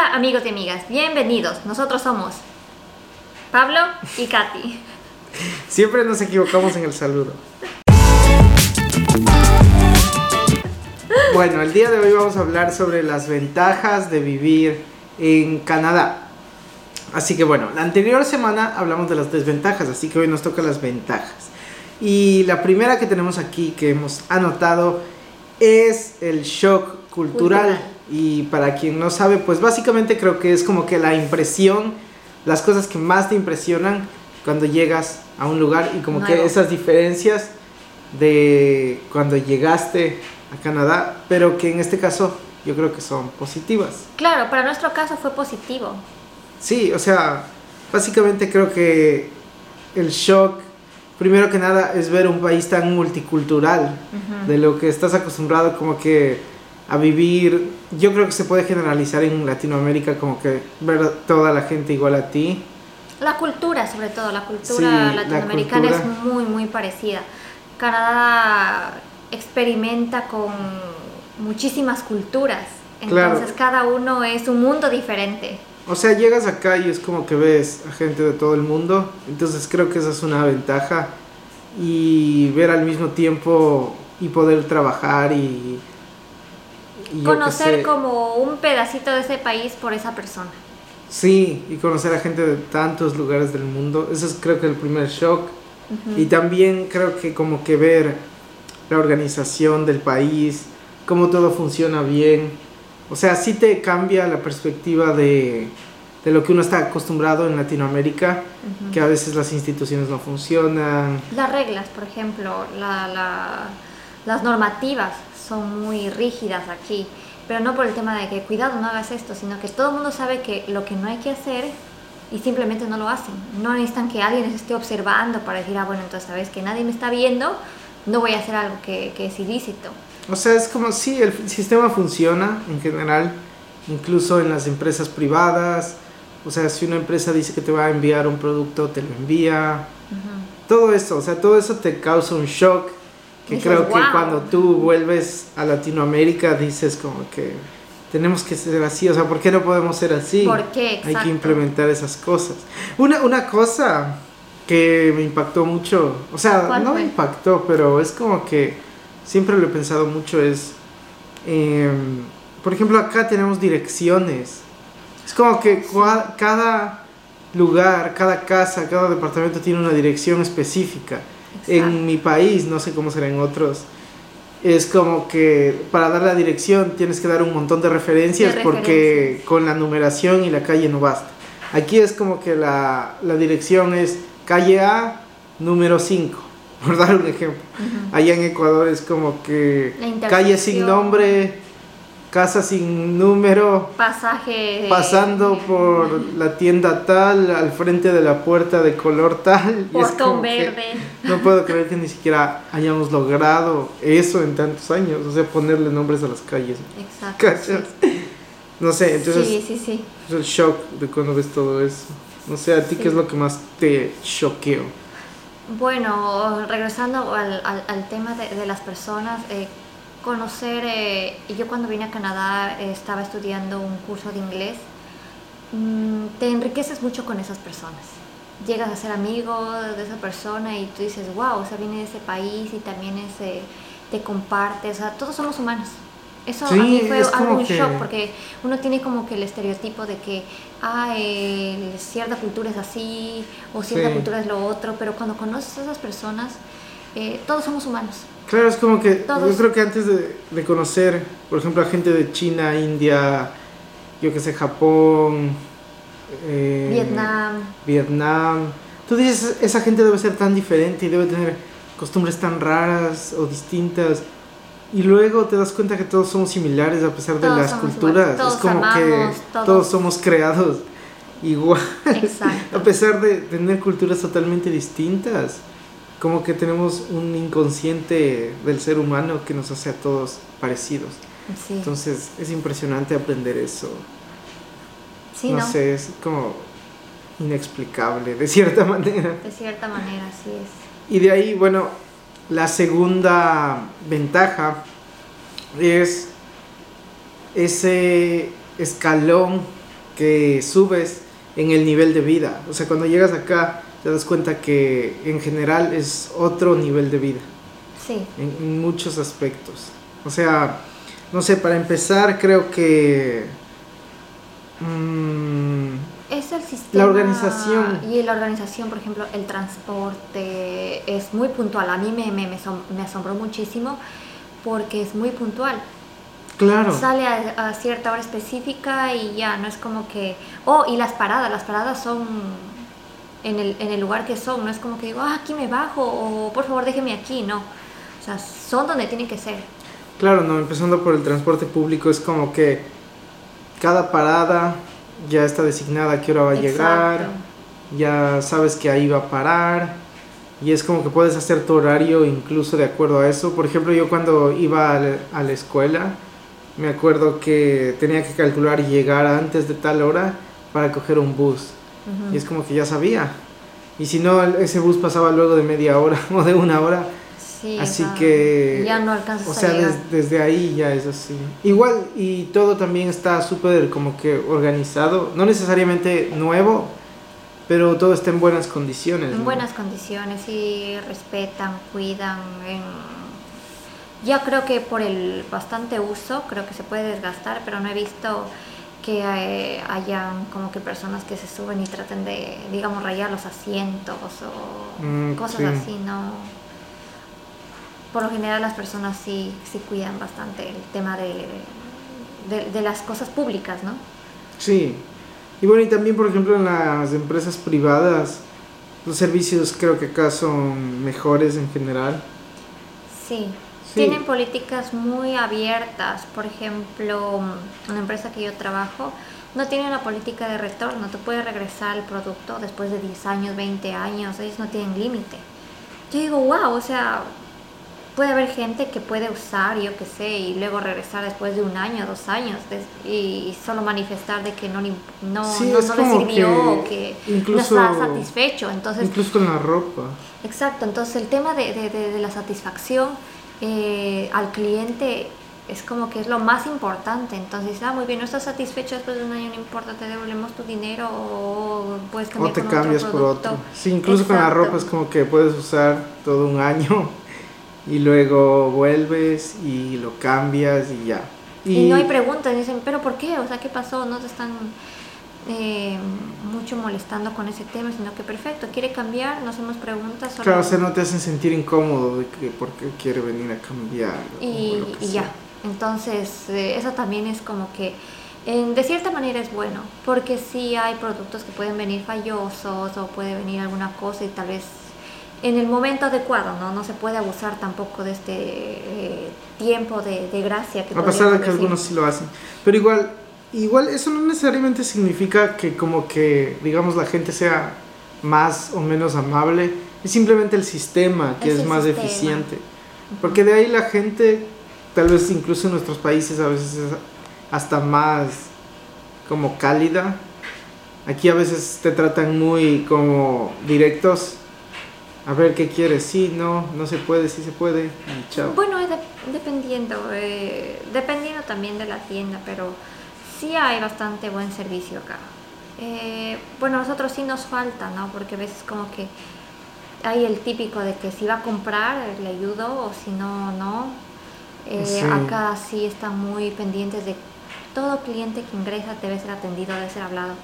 Hola amigos y amigas, bienvenidos. Nosotros somos Pablo y Katy. Siempre nos equivocamos en el saludo. Bueno, el día de hoy vamos a hablar sobre las ventajas de vivir en Canadá. Así que bueno, la anterior semana hablamos de las desventajas, así que hoy nos toca las ventajas. Y la primera que tenemos aquí que hemos anotado es el shock cultural. Cultural. Y para quien no sabe, pues básicamente creo que es como que la impresión, las cosas que más te impresionan cuando llegas a un lugar y como que esas diferencias de cuando llegaste a Canadá, pero que en este caso yo creo que son positivas. Claro, para nuestro caso fue positivo. Sí, o sea, básicamente creo que el shock, primero que nada, es ver un país tan multicultural, de lo que estás acostumbrado como que a vivir. Yo creo que se puede generalizar en Latinoamérica como que ver toda la gente igual a ti. La cultura, sobre todo, la cultura Sí, la latinoamericana cultura. es muy, muy parecida. Canadá experimenta con muchísimas culturas, Claro. entonces cada uno es un mundo diferente. O sea, llegas acá y es como que ves a gente de todo el mundo, entonces creo que esa es una ventaja y ver al mismo tiempo y poder trabajar y... Conocer como un pedacito de ese país por esa persona. Sí, y conocer a gente de tantos lugares del mundo, eso es creo que el primer shock. Y también creo que como que ver la organización del país, cómo todo funciona bien. O sea, sí te cambia la perspectiva de, de lo que uno está acostumbrado en Latinoamérica, Ujú. que a veces las instituciones no funcionan. Las reglas, por ejemplo, la- la- las normativas son muy rígidas aquí, pero no por el tema de que cuidado, no hagas esto, sino que todo el mundo sabe que lo que no hay que hacer y simplemente no lo hacen. No necesitan que alguien les esté observando para decir, ah, bueno, entonces sabes que nadie me está viendo, no voy a hacer algo que, que es ilícito. O sea, es como si el sistema funciona en general, incluso en las empresas privadas. O sea, si una empresa dice que te va a enviar un producto, te lo envía. Ujú. todo eso, o sea, todo eso te causa un shock que Dices, creo que "Wow". cuando tú vuelves a Latinoamérica dices como que tenemos que ser así, o sea, ¿por qué no podemos ser así? ¿Por qué? Hay que implementar esas cosas. Una, una cosa que me impactó mucho, o sea, ¿Cuál no fue? me impactó, pero es como que siempre lo he pensado mucho, es, em, por ejemplo, acá tenemos direcciones. Es como que cada lugar, cada casa, cada departamento tiene una dirección específica. Exacto. En mi país, no sé cómo será en otros, es como que para dar la dirección tienes que dar un montón de referencias, De porque referencias. con la numeración y la calle no basta. Aquí es como que la, la dirección es calle A, número 5, por dar un ejemplo. Ujú. Allá en Ecuador es como que calle sin nombre, casa sin número, Pasaje. pasando por la tienda tal, al frente de la puerta de color tal. Portón verde. no puedo creer que ni siquiera hayamos logrado eso en tantos años, o sea, ponerle nombres a las calles. Exacto. ¿Cachas? No sé, entonces Sí, sí, sí. es el shock de cuando ves todo eso. No sé, a ti Sí. qué es lo que más te choqueó. Bueno, regresando al, al- al tema de, de las personas, eh, conocer, eh, yo cuando vine a Canadá eh, estaba estudiando un curso de inglés, Mm, te enriqueces mucho con esas personas. Llegas a ser amigo de esa persona y tú dices, wow, o sea, viene de ese país y también es, eh, te comparte, o sea, todos somos humanos. Eso Sí, a mí fue algo un que- shock porque uno tiene como que el estereotipo de que ah, eh, cierta cultura es así o cierta Sí. cultura es lo otro, pero cuando conoces a esas personas, eh, todos somos humanos. Claro, es como que Todos. yo creo que antes de, de conocer, por ejemplo, a gente de China, India, yo que sé, Japón, eh, Vietnam, Vietnam, tú dices, esa gente debe ser tan diferente y debe tener costumbres tan raras o distintas. Y luego te das cuenta que todos somos similares a pesar de Todos las culturas. todos es como amamos, que todos- todos somos creados igual. exacto. A pesar de tener culturas totalmente distintas, como que tenemos un inconsciente del ser humano que nos hace a todos parecidos. Sí, Entonces es impresionante aprender eso. sí, no, ¿no? sé, es como inexplicable de cierta manera. De cierta manera, así es. Y de ahí, bueno, la segunda ventaja es ese escalón que subes en el nivel de vida. O sea, cuando llegas acá te das cuenta que en general es otro nivel de vida. Sí. En, muchos aspectos. O sea, no sé, para empezar creo que... Mmm, es el sistema. La organización. Y la organización, por ejemplo, el transporte es muy puntual. A mí me, me, me asombró muchísimo porque es muy puntual. Claro. Sale a, cierta hora específica y ya, no es como que... Oh, y las paradas, las paradas son en el, en el lugar que son, no es como que digo, ah, aquí me bajo o por favor déjeme aquí, no. O sea, son donde tienen que ser. Claro, no, empezando por el transporte público es como que cada parada ya está designada a qué hora va a llegar, ya sabes que ahí va a parar y es como que puedes hacer tu horario incluso de acuerdo a eso. Por ejemplo, yo cuando iba a la escuela, me acuerdo que tenía que calcular llegar antes de tal hora para coger un bus. Y es como que ya sabía. Y si no, ese bus pasaba luego de media hora o de una hora. así que... Ya no alcanzas O sea, desde ahí ya es así. Igual, y todo también está súper como que organizado. No necesariamente nuevo, pero todo está en buenas condiciones. En buenas condiciones y respetan, cuidan. Ya creo que por el bastante uso, creo que se puede desgastar, pero no he visto que eh, hayan como que personas que se suben y traten de, digamos, rayar los asientos o mm, cosas así, ¿no? Por lo general las personas sí, sí cuidan bastante el tema de, de, de las cosas públicas, ¿no? Sí. Y bueno, y también, por ejemplo, en las empresas privadas, los servicios creo que acá son mejores en general. Sí, tienen políticas muy abiertas. Por ejemplo, una empresa que yo trabajo no tiene una política de retorno. Tú puedes regresar al producto después de 10 años, 20 años. Ellos no tienen límite. Yo digo, wow, o sea, puede haber gente que puede usar, yo qué sé, y luego regresar después de un año, dos años, y solo manifestar de que no, no, no, le sirvió que que no está satisfecho. Entonces, incluso con la ropa. Exacto, entonces el tema de, de, de la satisfacción eh, al cliente es como que es lo más importante. Entonces, ah, muy bien, no estás satisfecho después de un año, no importa, te devolvemos tu dinero o puedes cambiar. O te cambias por otro. Sí, incluso con la ropa es como que puedes usar todo un año y luego vuelves y lo cambias y ya. Y, y no hay preguntas, dicen, pero ¿por qué? O sea, ¿qué pasó? No te están eh, mucho molestando con ese tema, sino que perfecto, quiere cambiar, no hacemos preguntas. Claro, o sea, no te hacen sentir incómodo de que por qué quiere venir a cambiar. Y, ya, entonces eh, eso también es como que de cierta manera es bueno, porque si hay productos que pueden venir fallosos o puede venir alguna cosa y tal vez en el momento adecuado, ¿no? No se puede abusar tampoco de este eh, tiempo de, gracia que A pesar de que algunos sí lo hacen. Pero igual, Igual eso no necesariamente significa que como que, digamos, la gente sea más o menos amable, es simplemente el sistema que es, más eficiente. Porque de ahí la gente, tal vez incluso en nuestros países a veces es hasta más como cálida. Aquí a veces te tratan muy como directos. A ver qué quieres, sí, no, no se puede, sí se puede, chao. Bueno, dependiendo, eh, dependiendo también de la tienda, pero sí hay bastante buen servicio acá. Eh, bueno, a nosotros sí nos falta, ¿no? Porque a veces como que hay el típico de que si va a comprar le ayudo o si no, no. Eh, acá sí están muy pendientes de todo cliente que ingresa debe ser atendido, debe ser hablado.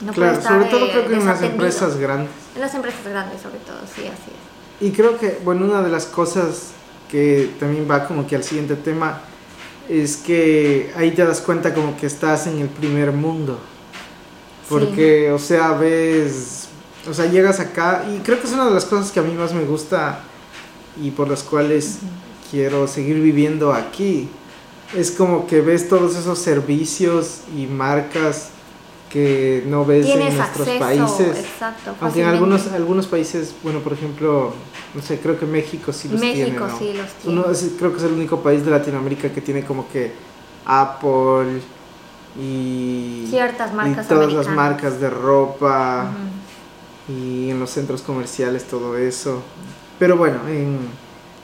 No claro, sobre todo creo que en las empresas grandes. En las empresas grandes sobre todo, sí, así es. Y creo que, bueno, una de las cosas que también va como que al siguiente tema es que ahí te das cuenta como que estás en el primer mundo. Porque, o sea, ves, o sea, llegas acá y creo que es una de las cosas que a mí más me gusta y por las cuales quiero seguir viviendo aquí. Es como que ves todos esos servicios y marcas que no ves en nuestros países. Exacto, Aunque en algunos, algunos países, bueno, por ejemplo, no sé, creo que México sí los tiene. México sí los tiene. Uno, creo que es el único país de Latinoamérica que tiene como que Apple y, ciertas marcas y todas las marcas de ropa y en los centros comerciales todo eso. Pero bueno, en,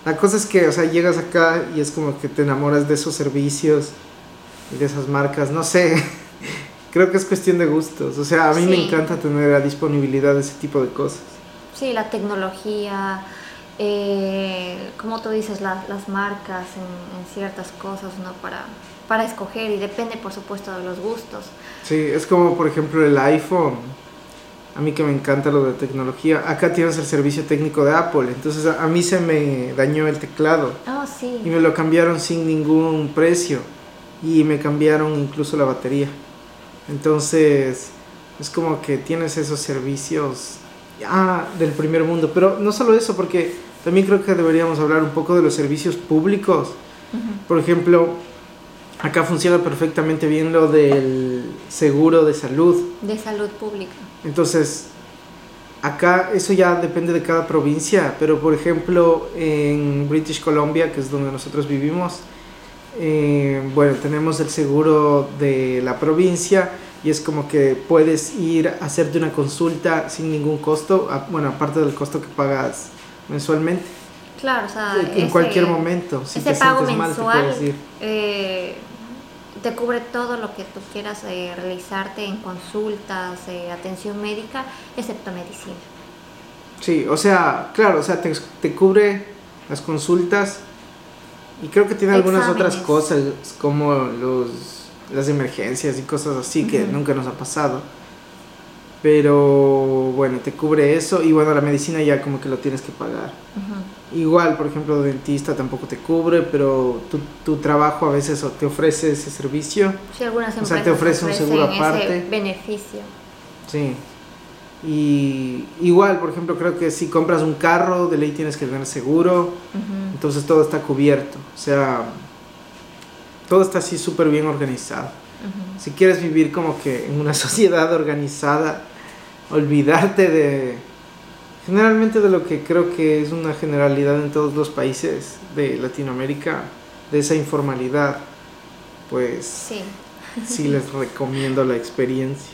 la cosa es que, o sea, llegas acá y es como que te enamoras de esos servicios y de esas marcas, no sé. Creo que es cuestión de gustos. O sea, a mí me Sí. encanta tener la disponibilidad de ese tipo de cosas. Sí, la tecnología, eh, como tú dices, la- las marcas en, en ciertas cosas, ¿no? Para, para escoger y depende, por supuesto, de los gustos. Sí, es como por ejemplo el iPhone. A mí que me encanta lo de tecnología. Acá tienes el servicio técnico de Apple. Entonces a, a mí se me dañó el teclado. Oh, Y sí. me lo cambiaron sin ningún precio. Y me cambiaron incluso la batería. Entonces es como que tienes esos servicios ah, del primer mundo. Pero no solo eso, porque también creo que deberíamos hablar un poco de los servicios públicos. Por ejemplo, acá funciona perfectamente bien lo del seguro de salud. De salud pública. Entonces, acá eso ya depende de cada provincia, pero por ejemplo en British Columbia, que es donde nosotros vivimos, eh, bueno, tenemos el seguro de la provincia y es como que puedes ir a hacerte una consulta sin ningún costo, a- bueno, aparte del costo que pagas mensualmente, Claro, o sea, en ese- cualquier momento. Si ese te pago sientes mal, te mensual puedes ir. eh, te cubre todo lo que tú quieras eh, realizarte en consultas, eh, atención médica, excepto medicina. Sí, o sea, claro, o sea, te, te cubre las consultas y creo que tiene algunas otras Exámenes. cosas como los, las emergencias y cosas así que Ujú. nunca nos ha pasado. Pero bueno, te cubre eso y bueno, la medicina ya como que lo tienes que pagar. Ujú. Igual, por ejemplo, dentista tampoco te cubre, pero tu, tu trabajo a veces te ofrece ese servicio. Sí, algunas O sea, te ofrece un seguro aparte. ese beneficio. Sí. Y igual, por ejemplo, creo que si compras un carro, de ley tienes que tener seguro. Ujú. Entonces todo está cubierto. O sea, todo está así súper bien organizado. Si quieres vivir como que en una sociedad organizada, olvidarte de... Generalmente de lo que creo que es una generalidad en todos los países de Latinoamérica, de esa informalidad, pues Sí. sí les recomiendo la experiencia.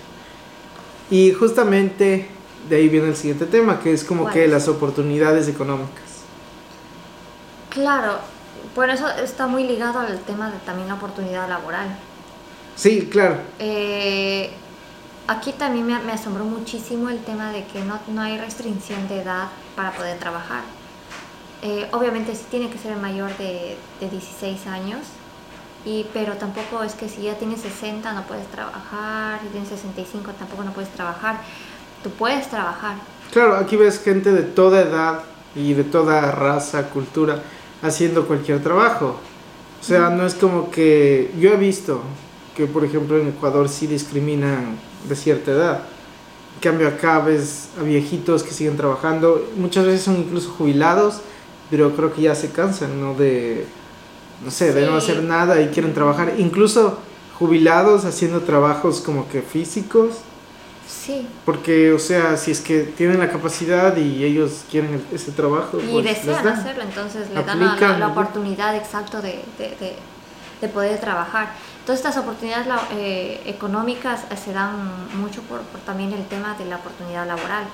Y justamente de ahí viene el siguiente tema, que es como que las oportunidades económicas. Claro, bueno, eso está muy ligado al tema de también la oportunidad laboral. Sí, claro. Eh, aquí también me, me asombró muchísimo el tema de que no, no hay restricción de edad para poder trabajar. Eh, obviamente sí tiene que ser mayor de, de 16 años, y, pero tampoco es que si ya tienes 60 no puedes trabajar, si tienes 65 tampoco no puedes trabajar. Tú puedes trabajar. Claro, aquí ves gente de toda edad y de toda raza, cultura, haciendo cualquier trabajo. O sea, no es como que yo he visto que, por ejemplo, en Ecuador sí discriminan de cierta edad. En cambio, acá ves a viejitos que siguen trabajando, muchas veces son incluso jubilados, pero creo que ya se cansan, ¿no? De, no sé, de no hacer nada y quieren trabajar. Incluso jubilados haciendo trabajos como que físicos. Sí. Porque, o sea, si es que tienen la capacidad y ellos quieren ese trabajo, y pues les desean dan. hacerlo, entonces le dan la, la- oportunidad exacto de, de- de- de poder trabajar. Todas estas oportunidades eh, económicas eh, se dan mucho por, por también el tema de la oportunidad laboral.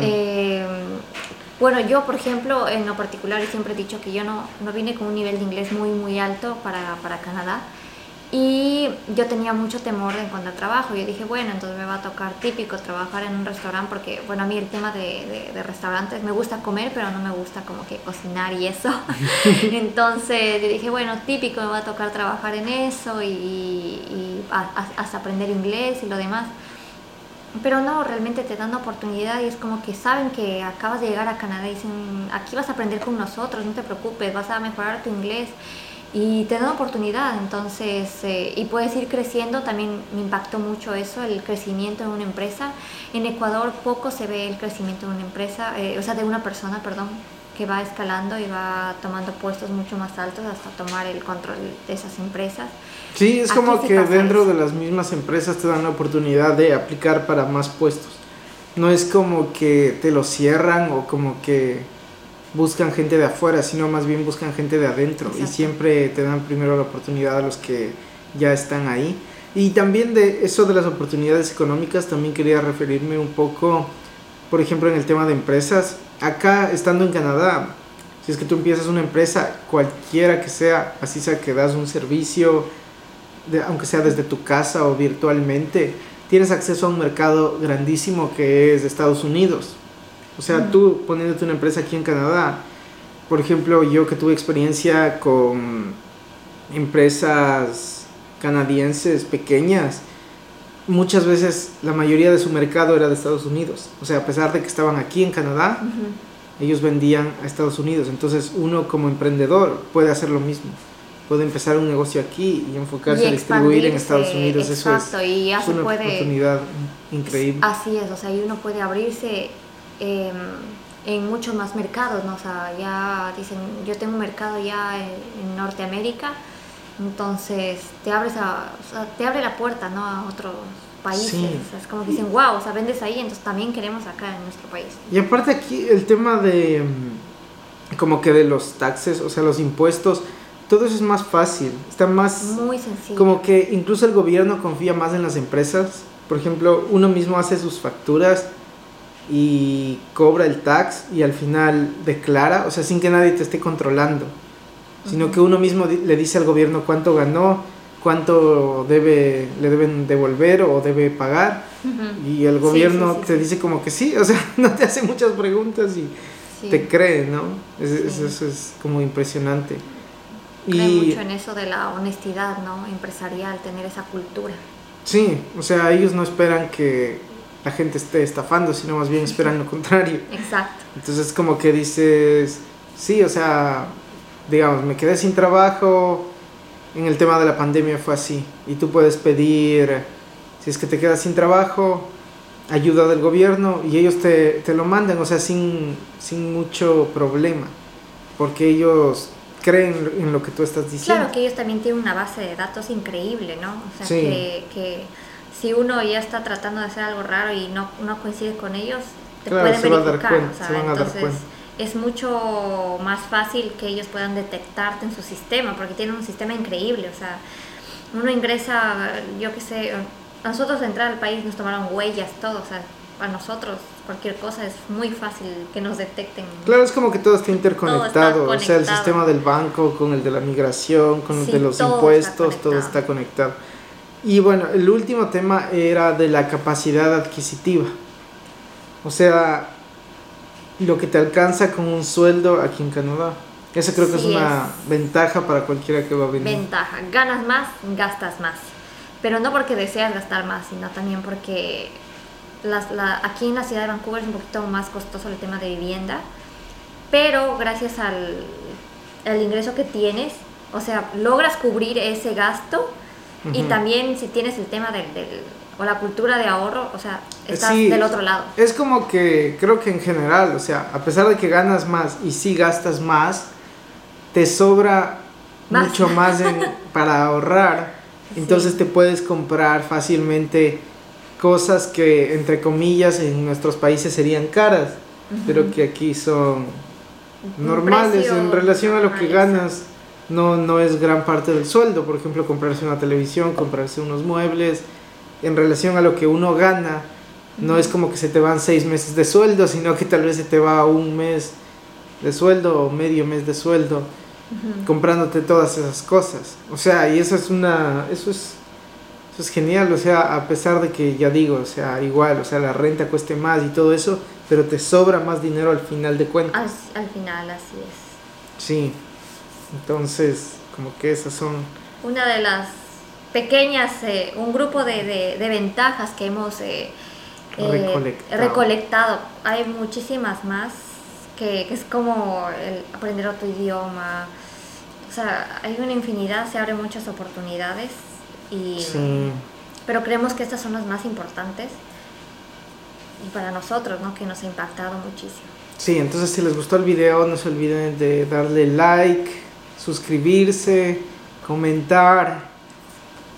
Eh, bueno, yo, por ejemplo, en lo particular, siempre he dicho que yo no, no vine con un nivel de inglés muy, muy alto para, para Canadá. Y yo tenía mucho temor de encontrar trabajo. Yo dije, bueno, entonces me va a tocar típico trabajar en un restaurante, porque, bueno, a mí el tema de, de- de restaurantes me gusta comer, pero no me gusta como que cocinar y eso. entonces yo dije, bueno, típico, me va a tocar trabajar en eso y, y a- a- hasta aprender inglés y lo demás. Pero no, realmente te dan oportunidad y es como que saben que acabas de llegar a Canadá y dicen, aquí vas a aprender con nosotros, no te preocupes, vas a mejorar tu inglés y te dan oportunidad, entonces, eh, y puedes ir creciendo, también me impactó mucho eso, el crecimiento en una empresa. En Ecuador poco se ve el crecimiento de una empresa, eh, o sea, de una persona, perdón, que va escalando y va tomando puestos mucho más altos hasta tomar el control de esas empresas. Sí, es Aquí como que dentro eso. de las mismas empresas te dan la oportunidad de aplicar para más puestos. No es como que te lo cierran o como que buscan gente de afuera, sino más bien buscan gente de adentro y siempre te dan primero la oportunidad a los que ya están ahí. Y también de eso de las oportunidades económicas, también quería referirme un poco, por ejemplo, en el tema de empresas. Acá, estando en Canadá, si es que tú empiezas una empresa, cualquiera que sea, así sea que das un servicio, de, aunque sea desde tu casa o virtualmente, tienes acceso a un mercado grandísimo que es Estados Unidos. O sea, tú poniéndote una empresa aquí en Canadá, por ejemplo, yo que tuve experiencia con empresas canadienses pequeñas, muchas veces la mayoría de su mercado era de Estados Unidos. O sea, a pesar de que estaban aquí en Canadá, ellos vendían a Estados Unidos. Entonces uno como emprendedor puede hacer lo mismo. Puede empezar un negocio aquí y enfocarse a distribuir en Estados Unidos. Exacto, Eso es, y ya es una puede, oportunidad increíble. Así es, o sea, y uno puede abrirse eh, en muchos más mercados, ¿no? O sea, ya dicen, yo tengo un mercado ya en, en Norteamérica, entonces te abres a, o sea, te abre la puerta, ¿no? A otros países. Sí. O sea, es como que dicen, wow, o sea, vendes ahí, entonces también queremos acá en nuestro país. Y aparte aquí el tema de mm, como que de los taxes, o sea, los impuestos, todo eso es más fácil, está más Muy sencillo. como que incluso el gobierno confía más en las empresas. Por ejemplo, uno mismo hace sus facturas y cobra el tax y al final declara, o sea, sin que nadie te esté controlando, sino que uno mismo le dice al gobierno cuánto ganó, cuánto debe le deben devolver o debe pagar Ujú. y el gobierno sí, sí, te sí. dice como que sí, o sea, no te hace muchas preguntas y te cree, ¿no? Es-. Eso es como impresionante. Cree Y mucho en eso de la honestidad, ¿no? Empresarial, tener esa cultura. sí, o sea, ellos no esperan que la gente esté estafando, sino más bien esperan lo contrario. Exacto. Entonces como que dices, sí, o sea, digamos, me quedé sin trabajo, en el tema de la pandemia fue así, y tú puedes pedir, si es que te quedas sin trabajo, ayuda del gobierno y ellos te, te lo mandan, o sea, sin, sin mucho problema, porque ellos creen en lo que tú estás diciendo. Claro que ellos también tienen una base de datos increíble, ¿no? O sea, Sí. que, que si uno ya está tratando de hacer algo raro y no, no coincide con ellos, te Claro, pueden verificar. cuenta, o sea, entonces es mucho más fácil que ellos puedan detectarte en su sistema, porque tienen un sistema increíble. O sea, uno ingresa, yo qué sé, a nosotros de entrar al país nos tomaron huellas, todo. O sea, a nosotros cualquier cosa es muy fácil que nos detecten. Claro, es como que todo está interconectado, Todo está o sea, el sistema del banco con el de la migración, con el de los impuestos, todo está conectado. Y bueno, el último tema era de la capacidad adquisitiva. O sea, lo que te alcanza con un sueldo aquí en Canadá. Eso creo que Sí, es una ventaja para cualquiera que va a venir. Ventaja, ganas más, gastas más. Pero no porque deseas gastar más, sino también porque las- la- aquí en la ciudad de Vancouver es un poquito más costoso el tema de vivienda. Pero gracias al, al ingreso que tienes, o sea, logras cubrir ese gasto. Y también si tienes el tema del, del- o la cultura de ahorro, o sea, estás Sí. del otro lado. Es como que creo que en general, o sea, a pesar de que ganas más y sí gastas más, te sobra Más. mucho más en- para ahorrar. Entonces Sí. te puedes comprar fácilmente cosas que, entre comillas, en nuestros países serían caras, pero que aquí son normales precio en relación a lo que ganas. No, no es gran parte del sueldo, por ejemplo, comprarse una televisión, comprarse unos muebles, en relación a lo que uno gana, no es como que se te van seis meses de sueldo, sino que tal vez se te va un mes de sueldo o medio mes de sueldo comprándote todas esas cosas. O sea, y eso es una, eso es, eso es genial, o sea, a pesar de que ya digo, o sea, igual, o sea, la renta cueste más y todo eso, pero te sobra más dinero al final de cuentas. Al, al final, así es. Sí. Entonces, como que esas son una de las pequeñas, eh, un grupo de, de- de ventajas que hemos eh, eh, Recolectado. recolectado. Hay muchísimas más, que, que es como el aprender otro idioma. O sea, hay una infinidad, se abren muchas oportunidades, y, sí. pero creemos que estas son las más importantes. Y para nosotros, ¿no? Que nos ha impactado muchísimo. Sí, entonces si les gustó el video, no se olviden de darle like, suscribirse, comentar.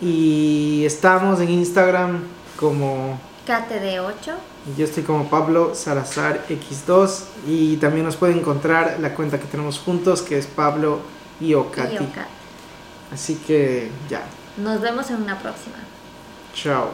Y estamos en Instagram como KTD8, Yo estoy como Pablo Salazar X2 y también nos pueden encontrar la cuenta que tenemos juntos que es Pablo y Ocati. Así que ya, Nos vemos en una próxima. chao.